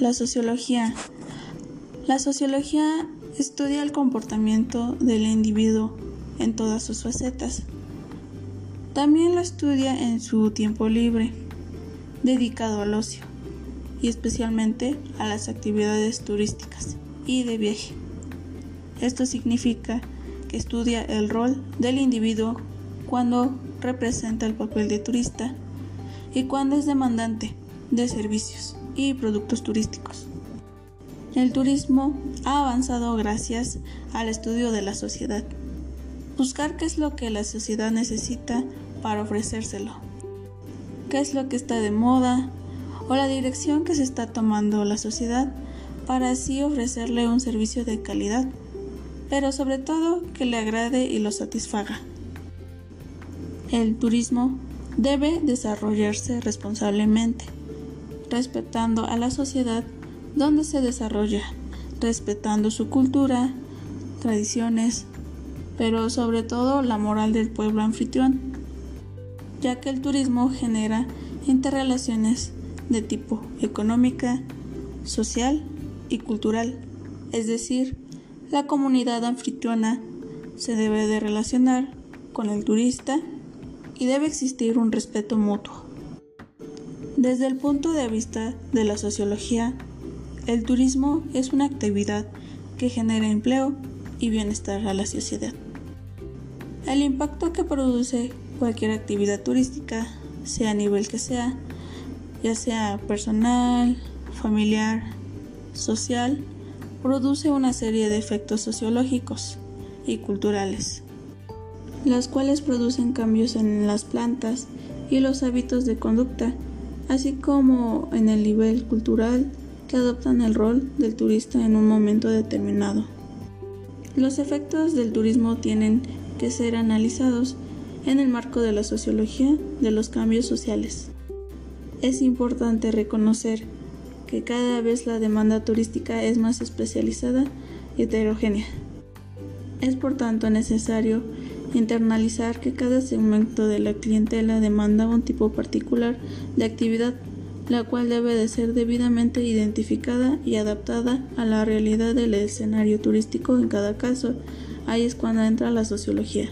La sociología. La sociología estudia el comportamiento del individuo en todas sus facetas. También lo estudia en su tiempo libre, dedicado al ocio, y especialmente a las actividades turísticas y de viaje. Esto significa que estudia el rol del individuo cuando representa el papel de turista y cuando es demandante de servicios y productos turísticos. El turismo ha avanzado gracias al estudio de la sociedad. Buscar qué es lo que la sociedad necesita para ofrecérselo. Qué es lo que está de moda o la dirección que se está tomando la sociedad para así ofrecerle un servicio de calidad, pero sobre todo que le agrade y lo satisfaga. El turismo debe desarrollarse responsablemente, respetando a la sociedad donde se desarrolla, respetando su cultura, tradiciones, pero sobre todo la moral del pueblo anfitrión, ya que el turismo genera interrelaciones de tipo económica, social y cultural, es decir, la comunidad anfitriona se debe de relacionar con el turista y debe existir un respeto mutuo. Desde el punto de vista de la sociología, el turismo es una actividad que genera empleo y bienestar a la sociedad. El impacto que produce cualquier actividad turística, sea a nivel que sea, ya sea personal, familiar, social, produce una serie de efectos sociológicos y culturales las cuales producen cambios en las plantas y los hábitos de conducta, así como en el nivel cultural que adoptan el rol del turista en un momento determinado. Los efectos del turismo tienen que ser analizados en el marco de la sociología de los cambios sociales. Es importante reconocer que cada vez la demanda turística es más especializada y heterogénea. Es por tanto necesario internalizar que cada segmento de la clientela demanda un tipo particular de actividad, la cual debe de ser debidamente identificada y adaptada a la realidad del escenario turístico en cada caso. Ahí es cuando entra la sociología.